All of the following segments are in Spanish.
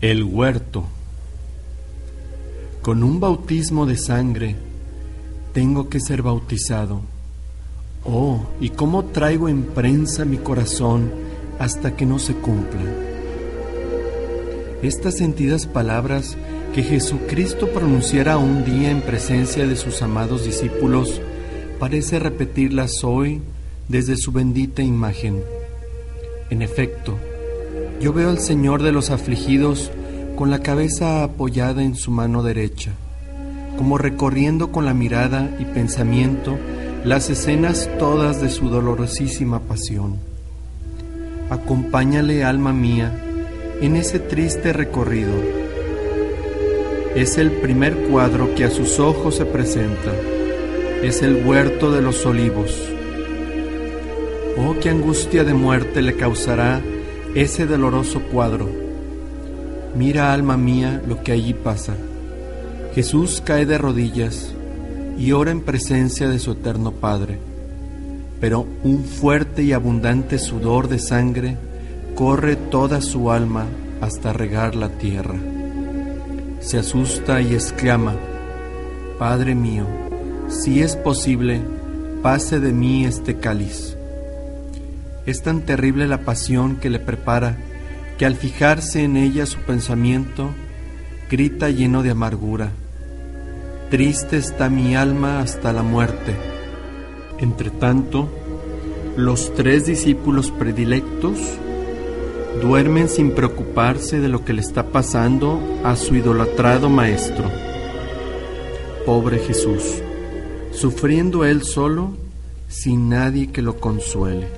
El huerto. Con un bautismo de sangre tengo que ser bautizado. Oh, y cómo traigo en prensa mi corazón hasta que no se cumpla. Estas sentidas palabras que Jesucristo pronunciara un día en presencia de sus amados discípulos, parece repetirlas hoy desde su bendita imagen. En efecto, yo veo al Señor de los afligidos con la cabeza apoyada en su mano derecha, como recorriendo con la mirada y pensamiento las escenas todas de su dolorosísima pasión. Acompáñale, alma mía, en ese triste recorrido. Es el primer cuadro que a sus ojos se presenta. Es el huerto de los olivos. Oh, qué angustia de muerte le causará ese doloroso cuadro. Mira, alma mía, lo que allí pasa. Jesús cae de rodillas y ora en presencia de su eterno Padre, pero un fuerte y abundante sudor de sangre corre toda su alma hasta regar la tierra. Se asusta y exclama, Padre mío, si es posible, pase de mí este cáliz es tan terrible la pasión que le prepara que al fijarse en ella su pensamiento grita lleno de amargura. Triste está mi alma hasta la muerte. Entretanto, los tres discípulos predilectos duermen sin preocuparse de lo que le está pasando a su idolatrado maestro. Pobre Jesús, sufriendo él solo, sin nadie que lo consuele.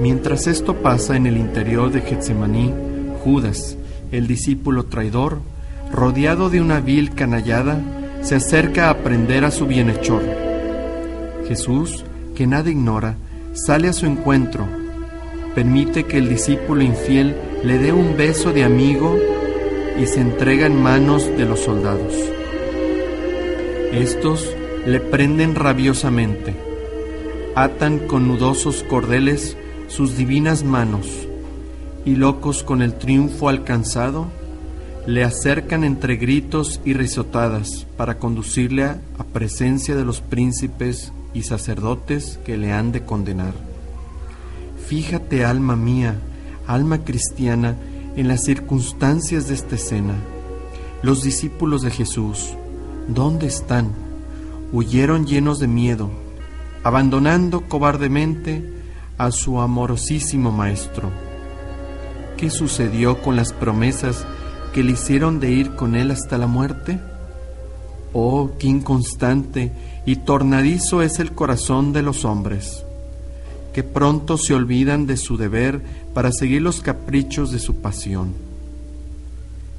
Mientras esto pasa en el interior de Getsemaní, Judas, el discípulo traidor, rodeado de una vil canallada, se acerca a prender a su bienhechor. Jesús, que nada ignora, sale a su encuentro, permite que el discípulo infiel le dé un beso de amigo y se entrega en manos de los soldados. Estos le prenden rabiosamente, atan con nudosos cordeles sus divinas manos y locos con el triunfo alcanzado, le acercan entre gritos y risotadas para conducirle a, presencia de los príncipes y sacerdotes que le han de condenar. Fíjate, alma mía, alma cristiana, en las circunstancias de esta escena. Los discípulos de Jesús, ¿dónde están? Huyeron llenos de miedo, abandonando cobardemente a su amorosísimo Maestro. ¿Qué sucedió con las promesas que le hicieron de ir con él hasta la muerte? Oh, qué inconstante y tornadizo es el corazón de los hombres, que pronto se olvidan de su deber para seguir los caprichos de su pasión.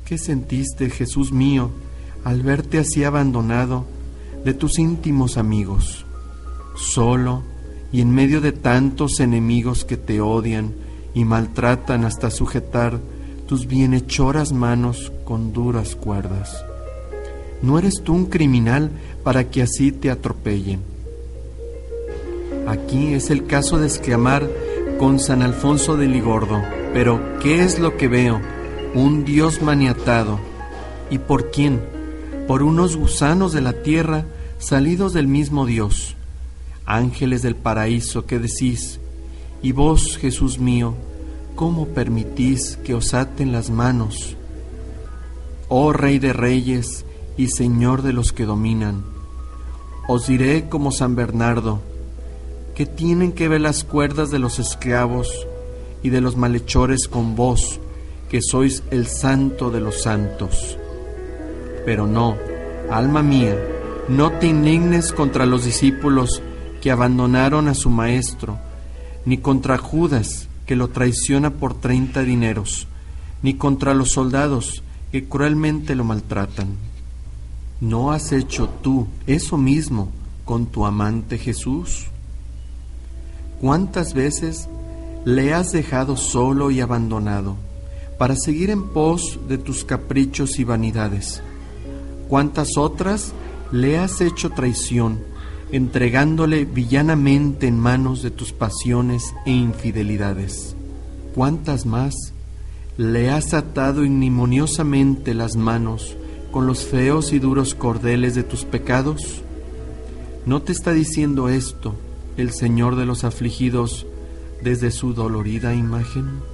¿Qué sentiste, Jesús mío, al verte así abandonado de tus íntimos amigos, solo, y en medio de tantos enemigos que te odian y maltratan hasta sujetar tus bienhechoras manos con duras cuerdas. No eres tú un criminal para que así te atropellen. Aquí es el caso de exclamar con San Alfonso de Ligordo, pero ¿qué es lo que veo? Un Dios maniatado. ¿Y por quién? Por unos gusanos de la tierra salidos del mismo Dios ángeles del paraíso, ¿qué decís? Y vos, Jesús mío, ¿cómo permitís que os aten las manos? Oh Rey de Reyes y Señor de los que dominan, os diré como San Bernardo, que tienen que ver las cuerdas de los esclavos y de los malhechores con vos, que sois el santo de los santos. Pero no, alma mía, no te indignes contra los discípulos que abandonaron a su maestro, ni contra Judas, que lo traiciona por treinta dineros, ni contra los soldados, que cruelmente lo maltratan. ¿No has hecho tú eso mismo con tu amante Jesús? ¿Cuántas veces le has dejado solo y abandonado para seguir en pos de tus caprichos y vanidades? ¿Cuántas otras le has hecho traición entregándole villanamente en manos de tus pasiones e infidelidades. ¿Cuántas más le has atado ignominiosamente las manos con los feos y duros cordeles de tus pecados? ¿No te está diciendo esto el Señor de los afligidos desde su dolorida imagen?